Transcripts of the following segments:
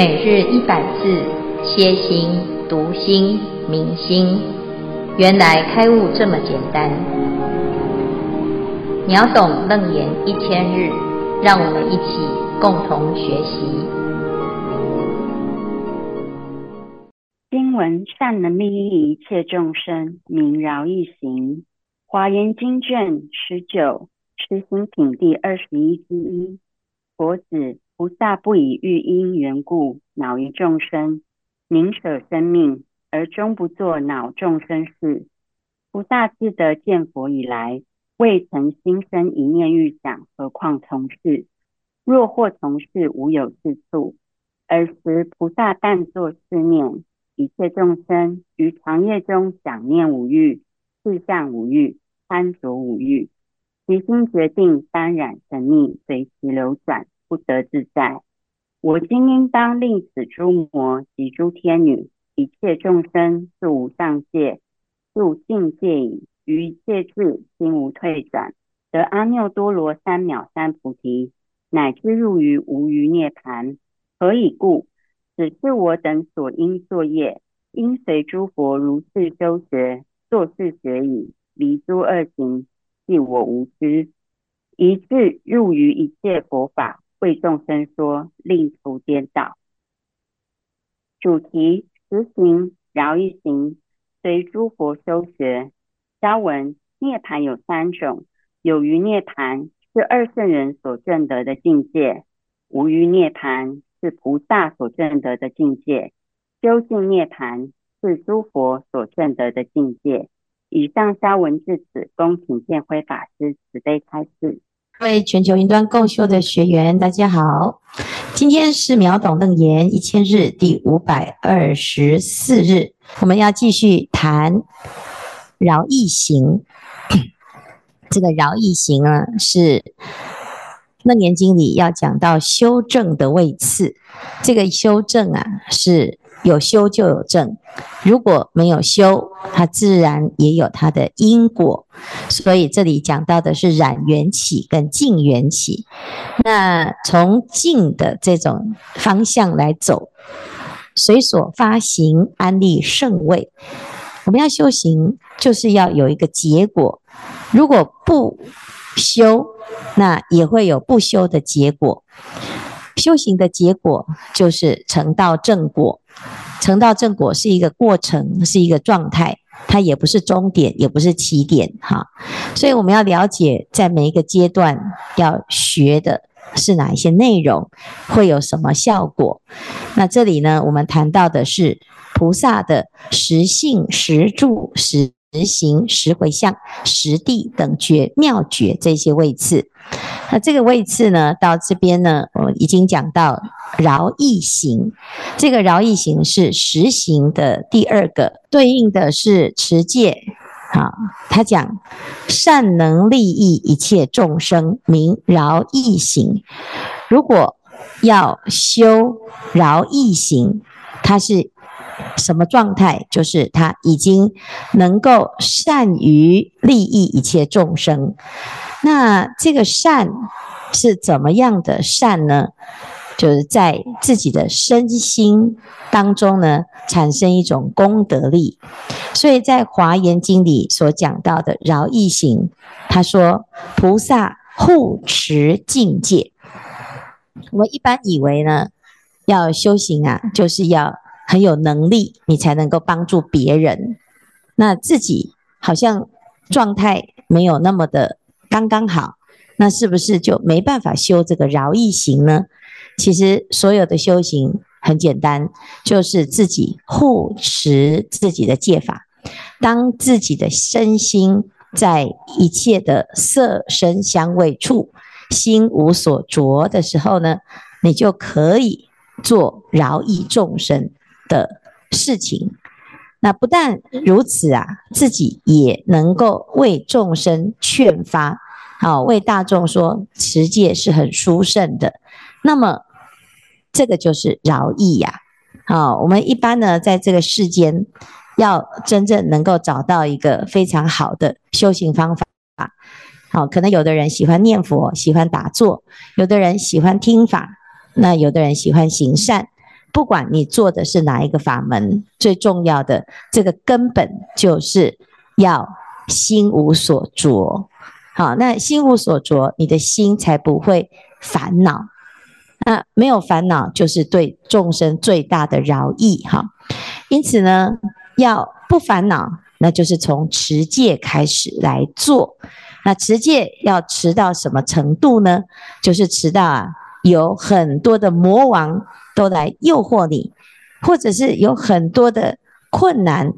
每日一百字，歇心、读心、明心，原来开悟这么简单。秒懂楞严一千日，让我们一起共同学习。经文善能利益一切众生，名饶益行。华严经卷十九，持行品第二十一之一。佛子。菩萨不以欲因缘故恼于众生，宁舍生命而终不作恼众生事。菩萨自得见佛以来，未曾心生一念欲想，何况从事？若或从事，无有是处。尔时菩萨但作是念：一切众生于长夜中想念五欲、四相五欲、贪着五欲，其心决定耽染沉溺，随其流转。不得自在。我今应当令此诸魔及诸天女，一切众生住无上界，入净界已，于一切智心无退转，得阿耨多罗三藐三菩提，乃至入于无余涅槃。何以故？此是我等所应作业，应随诸佛如是修学，作是学已，离诸恶行，系我无知，一致入于一切佛法。为众生说，令除颠倒。主题：实行饶益行，随诸佛修学。消文：涅槃有三种，有余涅槃是二圣人所证得的境界，无余涅槃是菩萨所证得的境界，究竟涅槃是诸佛所证得的境界。以上消文至此，恭请见辉法师慈悲开示。各位全球云端共修的学员，大家好！今天是秒懂楞严一千日第五百二十四日，我们要继续谈饶意行。这个饶意行啊，是楞严经里要讲到修正的位次。这个修正啊，是。有修就有正，如果没有修，它自然也有它的因果。所以这里讲到的是染缘起跟净缘起。那从净的这种方向来走，随所发行安立圣位。我们要修行，就是要有一个结果。如果不修，那也会有不修的结果。修行的结果就是成道正果。成道正果是一个过程，是一个状态，它也不是终点，也不是起点，哈。所以我们要了解，在每一个阶段要学的是哪一些内容，会有什么效果。那这里呢，我们谈到的是菩萨的实性、实住、实行、实回向、实地等觉妙觉这些位次。那这个位次呢，到这边呢，我已经讲到饶益行。这个饶益行是实行的第二个，对应的是持戒。好，他讲善能利益一切众生，名饶益行。如果要修饶益行，它是什么状态？就是他已经能够善于利益一切众生。那这个善是怎么样的善呢？就是在自己的身心当中呢，产生一种功德力。所以在《华严经》里所讲到的饶益行，他说菩萨护持境界。我们一般以为呢，要修行啊，就是要很有能力，你才能够帮助别人。那自己好像状态没有那么的。刚刚好，那是不是就没办法修这个饶益行呢？其实所有的修行很简单，就是自己护持自己的戒法。当自己的身心在一切的色声香味触，心无所着的时候呢，你就可以做饶益众生的事情。那不但如此啊，自己也能够为众生劝发，好，为大众说持戒是很殊胜的。那么这个就是饶益呀。好，我们一般呢，在这个世间，要真正能够找到一个非常好的修行方法。好，可能有的人喜欢念佛，喜欢打坐；有的人喜欢听法，那有的人喜欢行善。不管你做的是哪一个法门，最重要的这个根本就是要心无所着。好，那心无所着，你的心才不会烦恼。那没有烦恼，就是对众生最大的饶益。哈，因此呢，要不烦恼，那就是从持戒开始来做。那持戒要持到什么程度呢？就是持到啊，有很多的魔王都来诱惑你，或者是有很多的困难，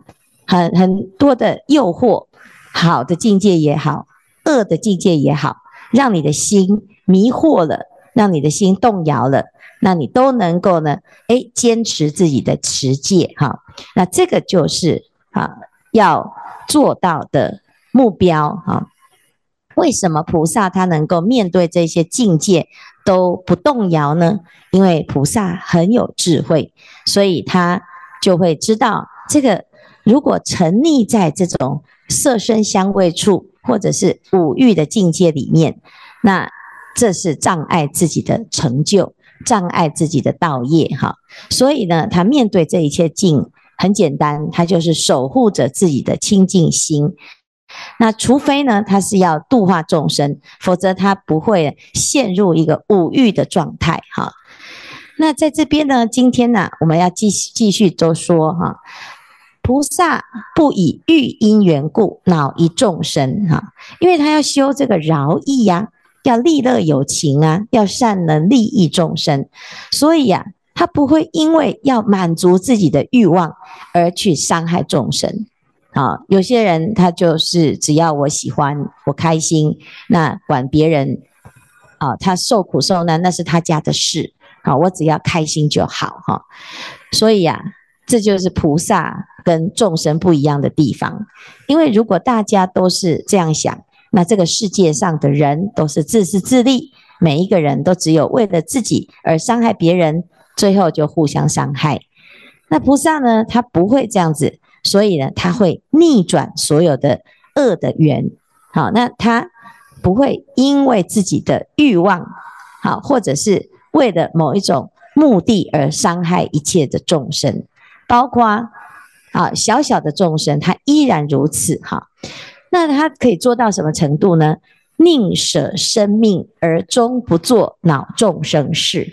很很多的诱惑，好的境界也好，恶的境界也好，让你的心迷惑了，让你的心动摇了，那你都能够呢，哎，坚持自己的持戒哈。那这个就是啊，要做到的目标哈。为什么菩萨他能够面对这些境界都不动摇呢？因为菩萨很有智慧，所以他就会知道，这个如果沉溺在这种色身香味处或者是五欲的境界里面，那这是障碍自己的成就，障碍自己的道业哈。所以呢，他面对这一切境很简单，他就是守护着自己的清净心。那除非呢，他是要度化众生，否则他不会陷入一个五欲的状态哈。那在这边呢，今天呢，我们要继续继续都说哈，菩萨不以欲因缘故恼一众生哈，因为他要修这个饶益呀，要利乐有情啊，要善能利益众生，所以呀，他不会因为要满足自己的欲望而去伤害众生。啊，有些人他就是只要我喜欢，我开心，那管别人啊，他受苦受难那是他家的事，啊，我只要开心就好哈。所以呀，这就是菩萨跟众生不一样的地方。因为如果大家都是这样想，那这个世界上的人都是自私自利，每一个人都只有为了自己而伤害别人，最后就互相伤害。那菩萨呢，他不会这样子。所以呢，他会逆转所有的恶的缘，好，那他不会因为自己的欲望，好，或者是为了某一种目的而伤害一切的众生，包括啊小小的众生，他依然如此哈。那他可以做到什么程度呢？宁舍生命而终不做恼众生事。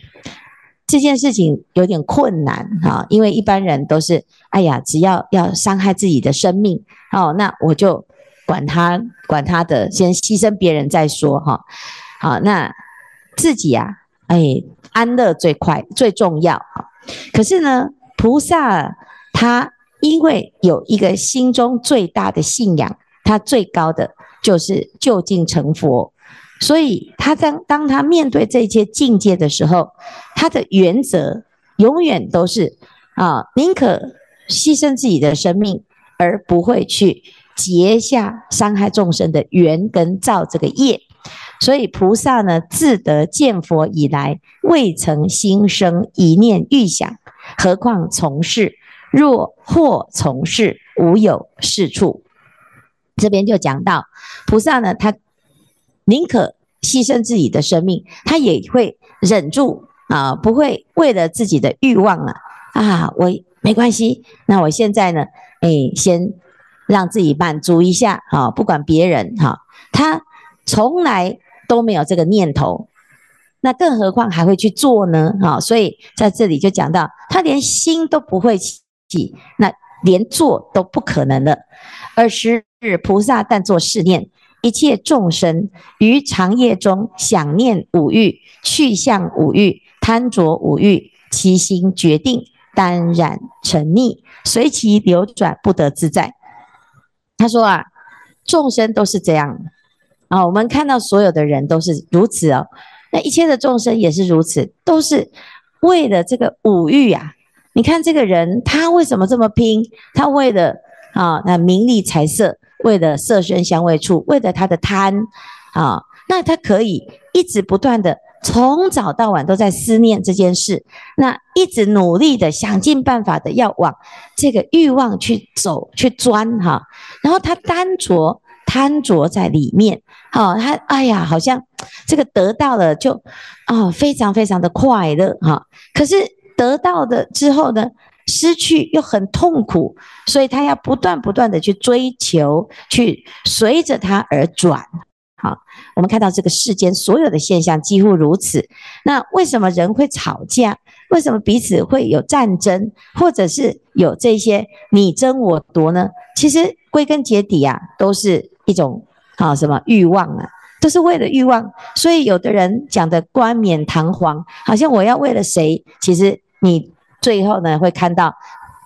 这件事情有点困难哈，因为一般人都是，哎呀，只要要伤害自己的生命，哦，那我就管他管他的，先牺牲别人再说哈。好，那自己呀，哎，安乐最快最重要。可是呢，菩萨他因为有一个心中最大的信仰，他最高的就是就近成佛。所以，他当当他面对这些境界的时候，他的原则永远都是啊，宁可牺牲自己的生命，而不会去结下伤害众生的缘跟造这个业。所以，菩萨呢，自得见佛以来，未曾心生一念欲想，何况从事？若或从事，无有是处。这边就讲到菩萨呢，他。宁可牺牲自己的生命，他也会忍住啊，不会为了自己的欲望啊啊，我没关系。那我现在呢，哎，先让自己满足一下啊，不管别人哈、他从来都没有这个念头，那更何况还会去做呢？哈，所以在这里就讲到，他连心都不会起，那连做都不可能了。尔时菩萨但作试念。一切众生于长夜中想念五欲，去向五欲，贪着五欲，其心决定当然沉溺，随其流转，不得自在。他说啊，众生都是这样啊，我们看到所有的人都是如此哦，那一切的众生也是如此，都是为了这个五欲啊。你看这个人，他为什么这么拼？他为了啊，那名利财色。为了色声香味触，为了他的贪啊，那他可以一直不断的从早到晚都在思念这件事，那一直努力的想尽办法的要往这个欲望去走去钻哈，然后他单着贪着在里面，好，他哎呀，好像这个得到了就啊非常非常的快乐哈，可是得到的之后呢，失去又很痛苦，所以他要不断不断的去追求，去随着他而转。好，我们看到这个世间所有的现象几乎如此。那为什么人会吵架？为什么彼此会有战争，或者是有这些你争我夺呢？其实归根结底啊，都是一种啊什么欲望啊，都是为了欲望。所以有的人讲的冠冕堂皇，好像我要为了谁？其实你最后呢会看到，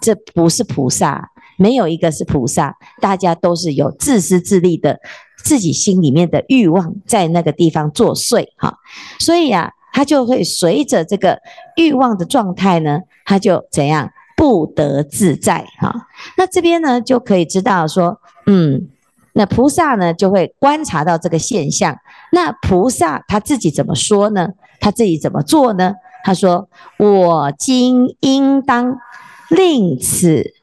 这不是菩萨，没有一个是菩萨，大家都是有自私自利的。自己心里面的欲望在那个地方作祟哈，所以呀，他就会随着这个欲望的状态呢，他就怎样不得自在哈。那这边呢就可以知道说，嗯，那菩萨呢就会观察到这个现象。那菩萨他自己怎么说呢？他自己怎么做呢？他说：“我今应当令此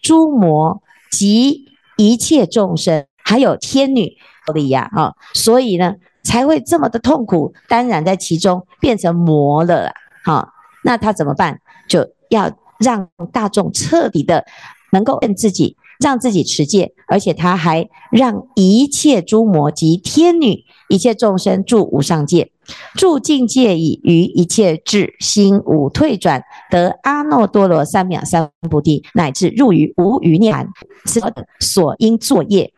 诸魔及一切众生。”还有天女里呀，哈，所以呢才会这么的痛苦，当然在其中变成魔了，哈，那他怎么办？就要让大众彻底的能够认自己，让自己持戒，而且他还让一切诸魔及天女、一切众生住无上界，住境界已于一切智心无退转，得阿耨多罗三藐三菩提，乃至入于无余涅槃，此所应作业。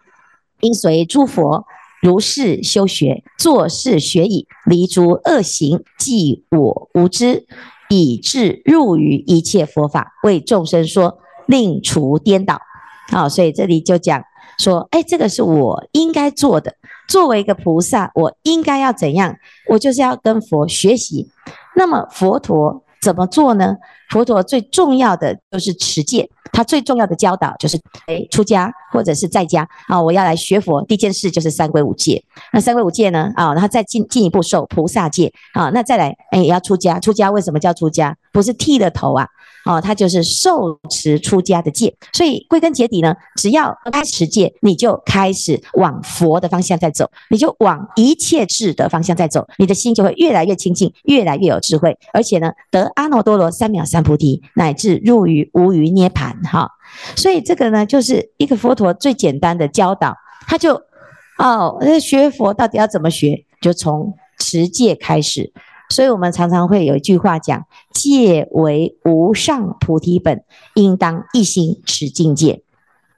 应随诸佛如是修学，作是学已，离诸恶行，即我无知，以至入于一切佛法，为众生说，令除颠倒。好、所以这里就讲说，哎，这个是我应该做的。作为一个菩萨，我应该要怎样？我就是要跟佛学习。那么佛陀怎么做呢？佛陀最重要的就是持戒。他最重要的教导就是，哎，出家或者是在家啊，我要来学佛。第一件事就是三归五戒。那三归五戒呢，啊，然后再进进一步受菩萨戒啊，那再来，哎，也要出家。出家为什么叫出家？不是剃了头啊。哦，他就是受持出家的戒，所以归根结底呢，只要开始持戒，你就开始往佛的方向在走，你就往一切智的方向在走，你的心就会越来越清净，越来越有智慧，而且呢，得阿耨多罗三藐三菩提，乃至入于无余涅槃。哈，所以这个呢，就是一个佛陀最简单的教导，他就哦，那学佛到底要怎么学，就从持戒开始。所以我们常常会有一句话讲：“戒为无上菩提本，应当一心持境界。”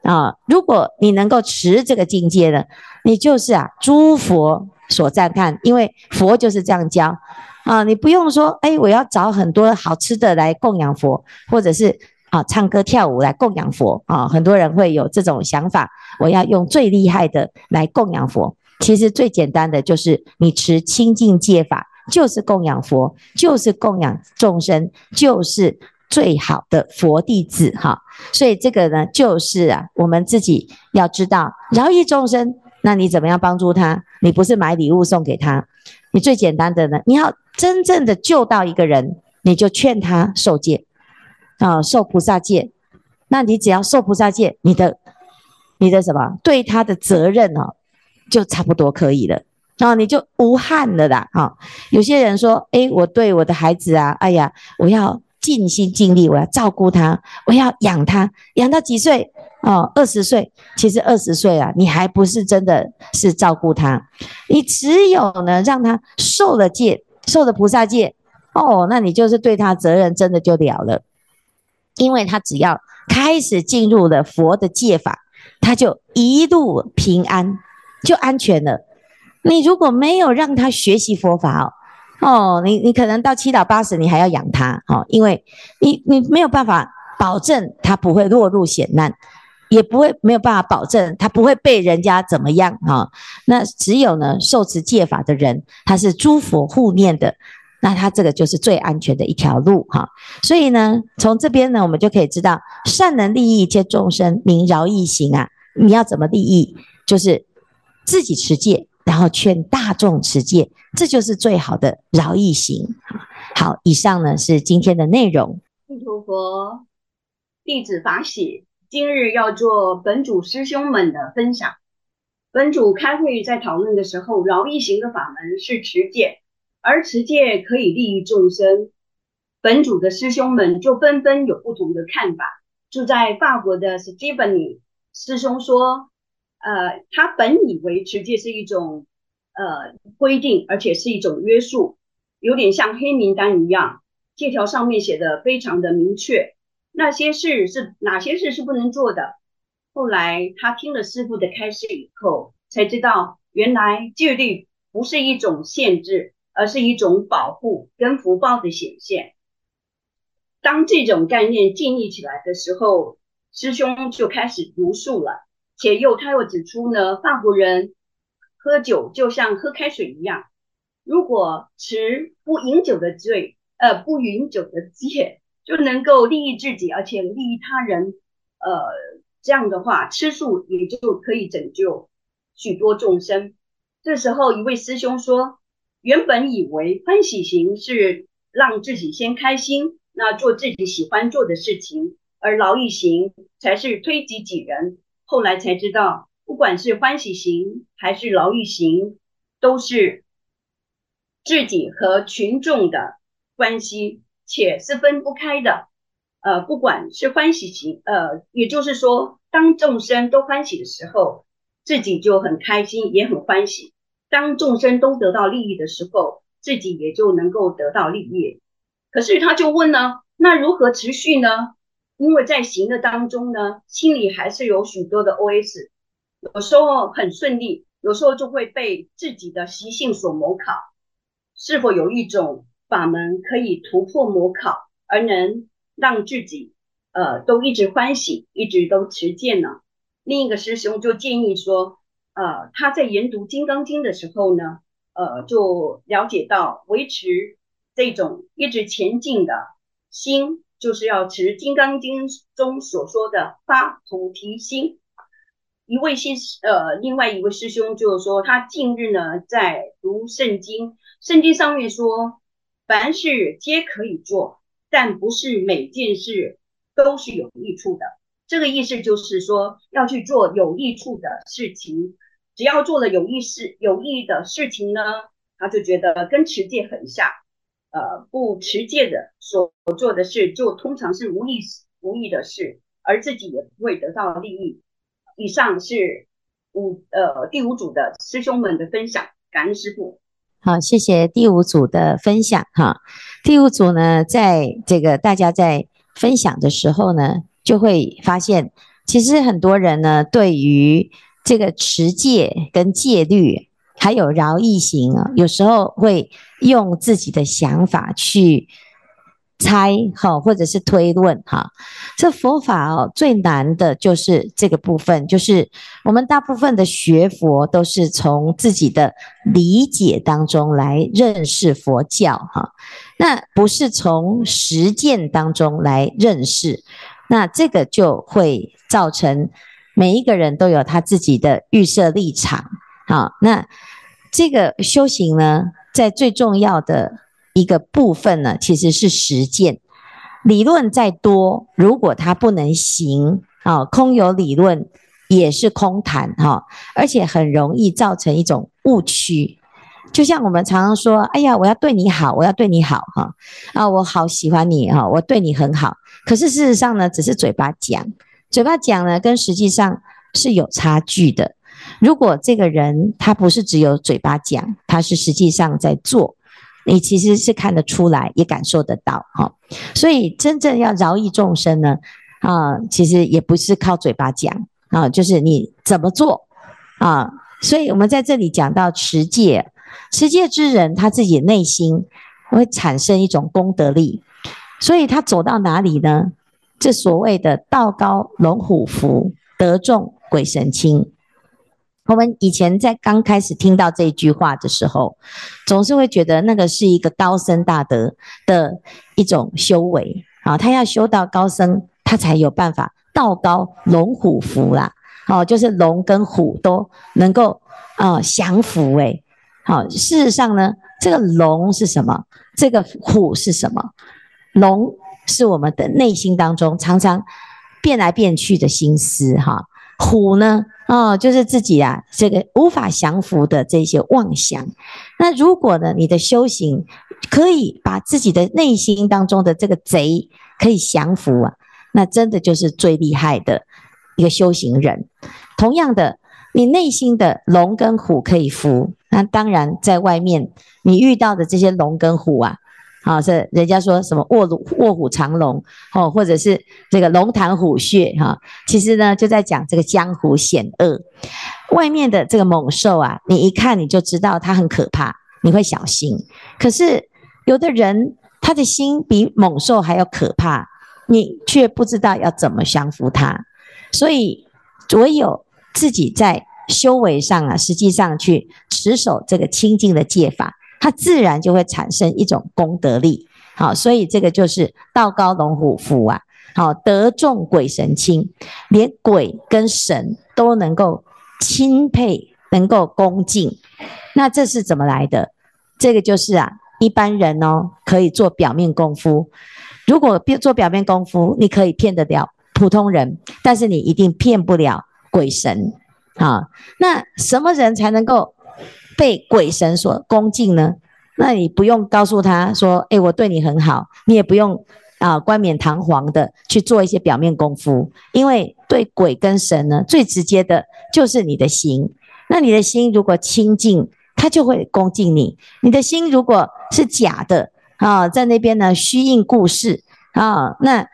啊，如果你能够持这个境界呢，你就是啊，诸佛所赞叹，因为佛就是这样教啊。你不用说，哎，我要找很多好吃的来供养佛，或者是啊，唱歌跳舞来供养佛啊。很多人会有这种想法，我要用最厉害的来供养佛。其实最简单的就是你持清净戒法。就是供养佛，就是供养众生，就是最好的佛弟子哈。所以这个呢，就是啊，我们自己要知道饶益众生。那你怎么样帮助他？你不是买礼物送给他，你最简单的呢，你要真正的救到一个人，你就劝他受戒啊，受菩萨戒。那你只要受菩萨戒，你的你的什么对他的责任哦，就差不多可以了。然后你就无憾了啦，哈！有些人说，诶，我对我的孩子啊，哎呀，我要尽心尽力，我要照顾他，我要养他，养到几岁？哦，二十岁。其实二十岁啊，你还不是真的是照顾他，你只有呢，让他受了戒，受了菩萨戒，哦，那你就是对他责任真的就了了，因为他只要开始进入了佛的戒法，他就一路平安，就安全了。你如果没有让他学习佛法哦，哦，你你可能到七老八十，你还要养他哦，因为你你没有办法保证他不会落入险难，也不会没有办法保证他不会被人家怎么样哈、哦。那只有呢受持戒法的人，他是诸佛护念的，那他这个就是最安全的一条路哈、所以呢，从这边呢，我们就可以知道，善能利益一切众生，名饶益行啊。你要怎么利益？就是自己持戒。然后劝大众持戒，这就是最好的饶益行。好，以上呢是今天的内容。阿弥佛，弟子法喜，今日要做本主师兄们的分享。本主开会在讨论的时候，饶益行的法门是持戒，而持戒可以利益众生。本组的师兄们就纷纷有不同的看法。住在法国的 Stephanie 师兄说，呃，他本以为持戒是一种呃规定，而且是一种约束，有点像黑名单一样，借条上面写的非常的明确，那些事是哪些事是不能做的。后来他听了师父的开示以后，才知道原来戒律不是一种限制，而是一种保护跟福报的显现。当这种概念建立起来的时候，师兄就开始茹述了，且又他又指出呢，法国人喝酒就像喝开水一样，如果持不饮酒的罪，呃，不饮酒的戒，就能够利益自己，而且利益他人，呃，这样的话，吃素也就可以拯救许多众生。这时候，一位师兄说，原本以为欢喜行是让自己先开心。那做自己喜欢做的事情，而劳逸行才是推己及人。后来才知道，不管是欢喜行还是劳逸行，都是自己和群众的关系，且是分不开的。呃，不管是欢喜行，呃，也就是说，当众生都欢喜的时候，自己就很开心，也很欢喜；当众生都得到利益的时候，自己也就能够得到利益。可是他就问呢，那如何持续呢？因为在行的当中呢，心里还是有许多的 OS，有时候很顺利，有时候就会被自己的习性所磨考。是否有一种法门可以突破磨考，而能让自己呃都一直欢喜，一直都持戒呢？另一个师兄就建议说，呃，他在研读《金刚经》的时候呢，呃，就了解到维持。这种一直前进的心，就是要持《金刚经》中所说的发菩提心。一位师呃，另外一位师兄就是说，他近日呢在读圣经，圣经上面说，凡事皆可以做，但不是每件事都是有益处的。这个意思就是说，要去做有益处的事情，只要做了有益事、有益的事情呢，他就觉得跟持戒很像。呃，不持戒的所做的事，就通常是无益无益的事，而自己也不会得到利益。以上是五呃第五组的师兄们的分享，感恩师父。好，谢谢第五组的分享哈。第五组呢，在这个大家在分享的时候呢，就会发现，其实很多人呢，对于这个持戒跟戒律。还有饶益行啊，有时候会用自己的想法去猜哈，或者是推论哈。这佛法哦，最难的就是这个部分，就是我们大部分的学佛都是从自己的理解当中来认识佛教哈，那不是从实践当中来认识，那这个就会造成每一个人都有他自己的预设立场。好，那这个修行呢，在最重要的一个部分呢，其实是实践。理论再多，如果它不能行啊，空有理论也是空谈哈，而且很容易造成一种误区。就像我们常常说：“哎呀，我要对你好，我要对你好哈啊，我好喜欢你哈，我对你很好。”可是事实上呢，只是嘴巴讲，嘴巴讲呢，跟实际上是有差距的。如果这个人他不是只有嘴巴讲，他是实际上在做，你其实是看得出来，也感受得到哈。所以真正要饶益众生呢，啊，其实也不是靠嘴巴讲啊，就是你怎么做啊。所以我们在这里讲到持戒，持戒之人他自己内心会产生一种功德力，所以他走到哪里呢？这所谓的道高龙虎伏，德重鬼神钦。我们以前在刚开始听到这一句话的时候，总是会觉得那个是一个高僧大德的一种修为啊，他要修到高僧，他才有办法道高龙虎伏啦，哦，就是龙跟虎都能够啊降服诶，好，事实上呢，这个龙是什么？这个虎是什么？龙是我们的内心当中常常变来变去的心思哈。虎呢？哦，就是自己啊，这个无法降服的这些妄想。那如果呢，你的修行可以把自己的内心当中的这个贼可以降服啊，那真的就是最厉害的一个修行人。同样的，你内心的龙跟虎可以服，那当然在外面你遇到的这些龙跟虎啊。啊，是人家说什么卧虎卧虎藏龙哦，或者是这个龙潭虎穴哈，其实呢就在讲这个江湖险恶，外面的这个猛兽啊，你一看你就知道它很可怕，你会小心。可是有的人他的心比猛兽还要可怕，你却不知道要怎么降服它，所以唯有自己在修为上啊，实际上去持守这个清净的戒法。它自然就会产生一种功德力，好，所以这个就是道高龙虎伏啊，好，德重鬼神钦，连鬼跟神都能够钦佩，能够恭敬，那这是怎么来的？这个就是啊，一般人哦可以做表面功夫，如果做表面功夫，你可以骗得了普通人，但是你一定骗不了鬼神啊。那什么人才能够？被鬼神所恭敬呢，那你不用告诉他说：“诶，我对你很好。”你也不用啊冠冕堂皇的去做一些表面功夫，因为对鬼跟神呢，最直接的就是你的心。那你的心如果清净，他就会恭敬你；你的心如果是假的啊，在那边呢虚应故事啊，那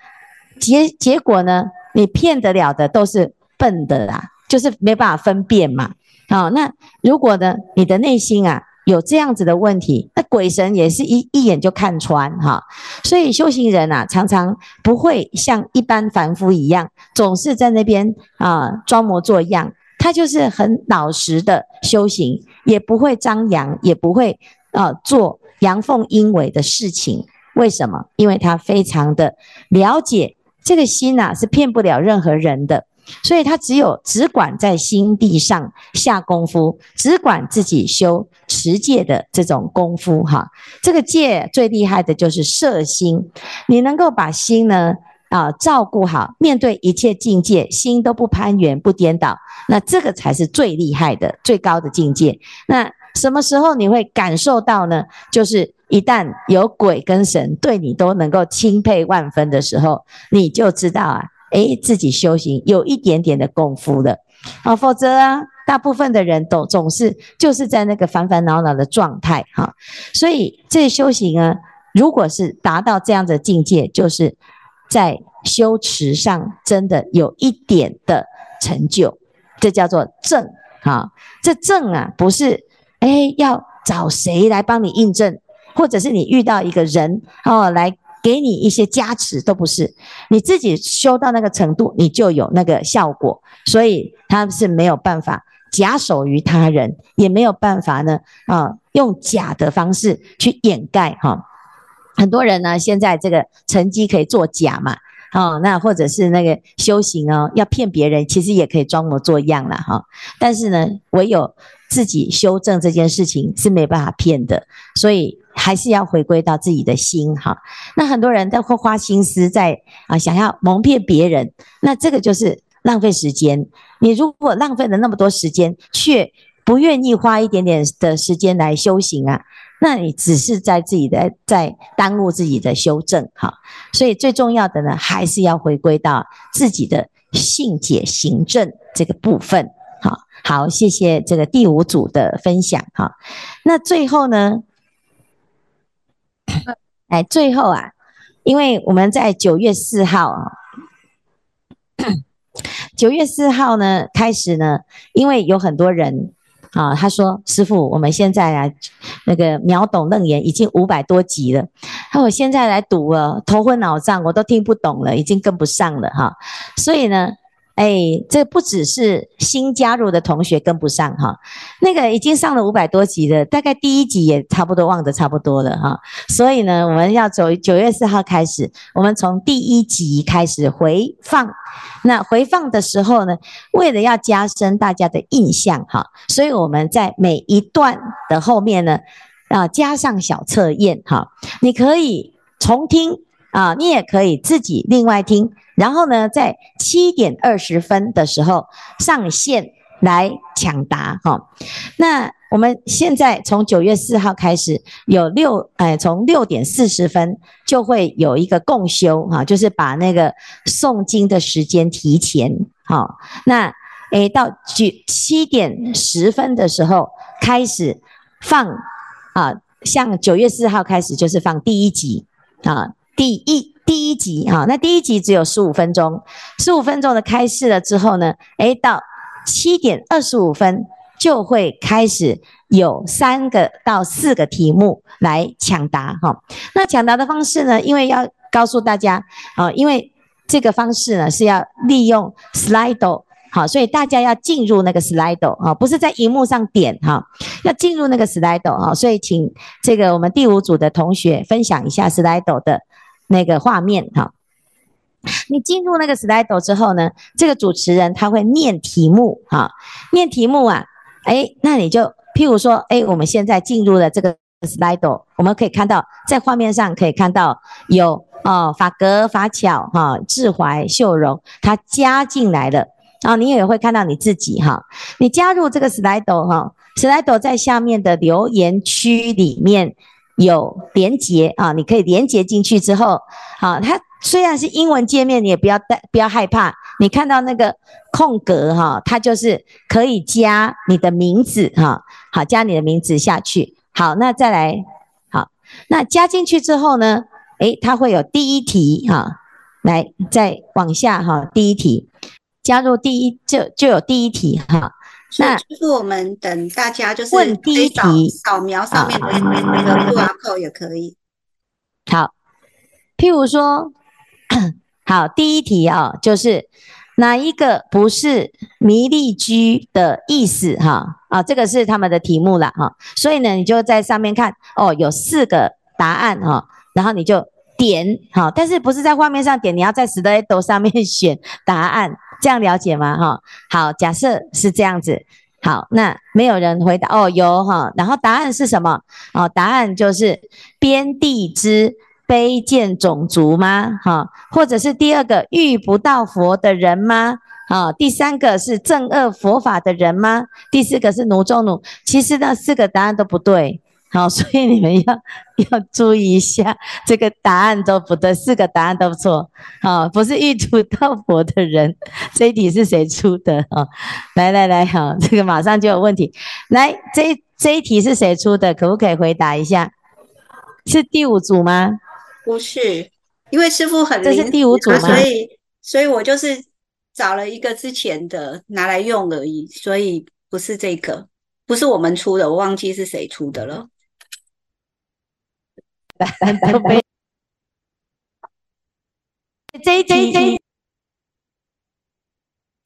结结果呢，你骗得了的都是笨的啦，就是没办法分辨嘛。好，那如果呢，你的内心啊有这样子的问题，那鬼神也是一一眼就看穿哈。所以修行人啊，常常不会像一般凡夫一样，总是在那边啊装模作样。他就是很老实的修行，也不会张扬，也不会啊做阳奉阴违的事情。为什么？因为他非常的了解，这个心呐是骗不了任何人的。所以他只有只管在心地上下功夫，只管自己修持戒的这种功夫哈。这个戒最厉害的就是摄心，你能够把心呢啊照顾好，面对一切境界，心都不攀缘不颠倒，那这个才是最厉害的最高的境界。那什么时候你会感受到呢？就是一旦有鬼跟神对你都能够钦佩万分的时候，你就知道啊。诶，自己修行有一点点的功夫了，啊，否则啊，大部分的人都总是就是在那个烦烦恼恼的状态，哈，所以这修行啊，如果是达到这样的境界，就是在修持上真的有一点的成就，这叫做证，啊，这证啊，不是诶要找谁来帮你印证，或者是你遇到一个人哦来。给你一些加持都不是，你自己修到那个程度，你就有那个效果，所以他是没有办法假手于他人，也没有办法呢啊用假的方式去掩盖哈。很多人呢现在这个成绩可以作假嘛，哦，那或者是那个修行哦要骗别人，其实也可以装模作样了哈。但是呢，唯有自己修正这件事情是没办法骗的，所以。还是要回归到自己的心哈。那很多人都会花心思在啊，想要蒙骗别人，那这个就是浪费时间。你如果浪费了那么多时间，却不愿意花一点点的时间来修行啊，那你只是在自己的在耽误自己的修正哈。所以最重要的呢，还是要回归到自己的信解行证这个部分。好，好，谢谢这个第五组的分享哈。那最后呢？哎，最后啊，因为我们在九月四号啊，九月四号呢开始呢，因为有很多人啊，他说师傅，我们现在来那个秒懂楞严已经五百多集了，那我现在来读了，头昏脑胀，我都听不懂了，已经跟不上了哈，所以呢。哎，这不只是新加入的同学跟不上哈，那个已经上了五百多集的，大概第一集也差不多忘得差不多了哈。所以呢，我们要走九月四号开始，我们从第一集开始回放。那回放的时候呢，为了要加深大家的印象哈，所以我们在每一段的后面呢，啊加上小测验哈，你可以重听。啊，你也可以自己另外听。然后呢，在七点二十分的时候上线来抢答哈、那我们现在从九月四号开始有六，哎，从六点四十分就会有一个共修哈、就是把那个诵经的时间提前好、那哎，到九七点十分的时候开始放啊，像九月四号开始就是放第一集啊，第一。第一集哈，那第一集只有十五分钟，十五分钟的开示了之后呢，诶，到七点二十五分就会开始有三个到四个题目来抢答哈。那抢答的方式呢，因为要告诉大家啊，因为这个方式呢是要利用 Slido 好，所以大家要进入那个 Slido 啊，不是在荧幕上点哈，要进入那个 Slido 啊，所以请这个我们第五组的同学分享一下 Slido 的。那个画面哈，你进入那个 Slido 之后呢，这个主持人他会念题目哈，念题目啊，哎，那你就譬如说，哎，我们现在进入了这个 Slido，我们可以看到在画面上可以看到有哦法格、法巧哈、智怀、秀容，他加进来了。啊，你也会看到你自己哈，你加入这个 Slido 哈，Slido 在下面的留言区里面。有连接啊，你可以连接进去之后，好，它虽然是英文界面，你也不要带，不要害怕。你看到那个空格哈，它就是可以加你的名字哈，好，加你的名字下去。好，那再来，好，那加进去之后呢，诶，它会有第一题哈，来再往下哈，第一题加入第一就就有第一题哈。那就是我们等大家就是问第一题，扫描上面的那个 QR code 也可以。好，譬如说，好，第一题啊，就是哪一个不是迷利居的意思？哈啊，这个是他们的题目了哈。所以呢，你就在上面看哦，有四个答案哈，然后你就点哈，但是不是在画面上点，你要在 Slido 上面选答案。这样了解吗？哈，好，假设是这样子，好，那没有人回答哦，有哈，然后答案是什么？哦，答案就是边地之卑贱种族吗？哈，或者是第二个遇不到佛的人吗？啊，第三个是正恶佛法的人吗？第四个是奴中奴。其实那四个答案都不对。好，所以你们要要注意一下，这个答案都不对，四个答案都错。好，不是遇不到佛的人，这一题是谁出的？啊，来来来，好，这个马上就有问题。来，这这一题是谁出的？可不可以回答一下？是第五组吗？不是，因为师傅很这是第五组吗？所以所以我就是找了一个之前的拿来用而已，所以不是这个，不是我们出的，我忘记是谁出的了。拜拜拜拜。J J J，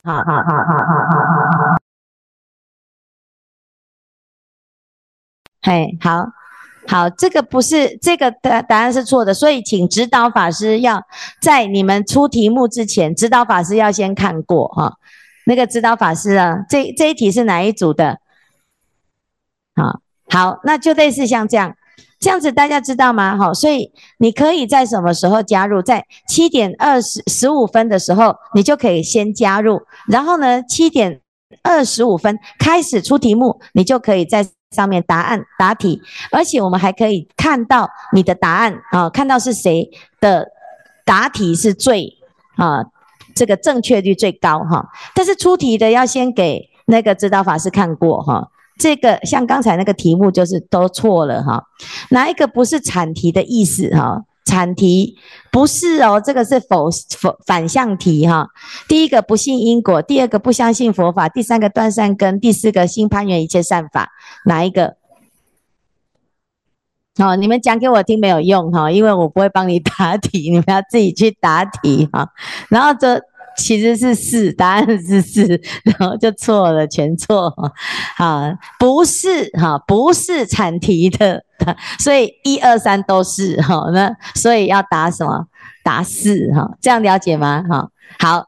好好好好好好好。嘿，好，好，这个不是这个答答案是错的，所以请指导法师要在你们出题目之前，指导法师要先看过哈。那个指导法师啊，这这一题是哪一组的？好，好，那就类似像这样。这样子大家知道吗？好，所以你可以在什么时候加入？在七点二十十五分的时候，你就可以先加入。然后呢，七点二十五分开始出题目，你就可以在上面答案答题。而且我们还可以看到你的答案啊，看到是谁的答题是最啊，这个正确率最高哈。但是出题的要先给那个指导法师看过哈。这个像刚才那个题目就是都错了哈，哪一个不是产题的意思哈？产题不是哦，这个是否否反向题哈。第一个不信因果，第二个不相信佛法，第三个断善根，第四个心攀缘一切善法，哪一个？好，你们讲给我听没有用哈，因为我不会帮你答题，你们要自己去答题哈。然后这。其实是四，答案是四，然后就错了，全错。好，不是哈，不是产题的，所以一二三都是哈。那所以要答什么？答四哈，这样了解吗？哈，好，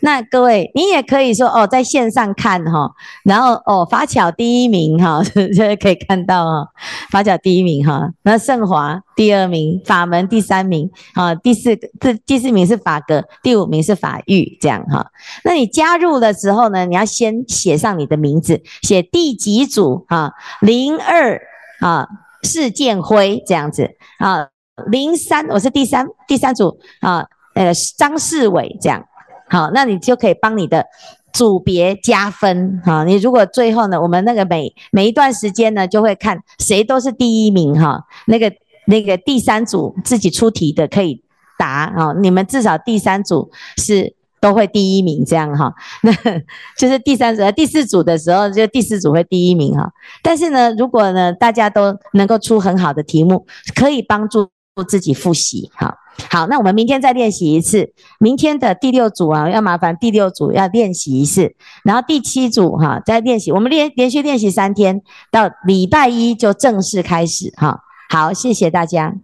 那各位，你也可以说哦，在线上看哈、哦，然后哦，法巧第一名哈，这、哦、可以看到哈，法巧第一名哈，那圣华第二名，法门第三名啊，第四个这第四名是法格，第五名是法域，这样哈。那你加入的时候呢，你要先写上你的名字，写第几组啊？零二啊，释建辉这样子啊，零三我是第三第三组啊，呃，张世伟这样。好，那你就可以帮你的组别加分。哈，你如果最后呢，我们那个每每一段时间呢，就会看谁都是第一名哈。那个那个第三组自己出题的可以答啊，你们至少第三组是都会第一名这样哈。那就是第三组、第四组的时候，就第四组会第一名哈。但是呢，如果呢大家都能够出很好的题目，可以帮助自己复习哈。好，那我们明天再练习一次。明天的第六组啊，要麻烦第六组要练习一次，然后第七组哈、再练习。我们连连续练习三天，到礼拜一就正式开始哈。好，谢谢大家。